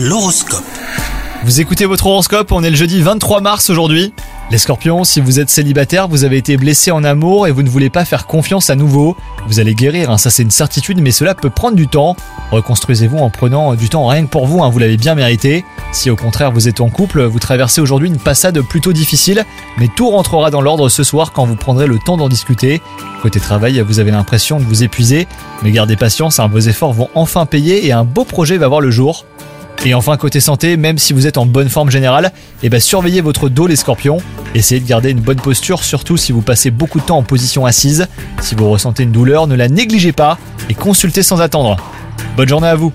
L'horoscope. Vous écoutez votre horoscope, on est le jeudi 23 mars aujourd'hui. Les scorpions, si vous êtes célibataire, vous avez été blessé en amour et vous ne voulez pas faire confiance à nouveau. Vous allez guérir, hein, ça c'est une certitude, mais cela peut prendre du temps. Reconstruisez-vous en prenant du temps rien que pour vous, hein, vous l'avez bien mérité. Si au contraire vous êtes en couple, vous traversez aujourd'hui une passade plutôt difficile, mais tout rentrera dans l'ordre ce soir quand vous prendrez le temps d'en discuter. Côté travail, vous avez l'impression de vous épuiser, mais gardez patience, hein, vos efforts vont enfin payer et un beau projet va voir le jour. Et enfin côté santé, même si vous êtes en bonne forme générale, eh ben surveillez votre dos les scorpions. Essayez de garder une bonne posture, surtout si vous passez beaucoup de temps en position assise. Si vous ressentez une douleur, ne la négligez pas et consultez sans attendre. Bonne journée à vous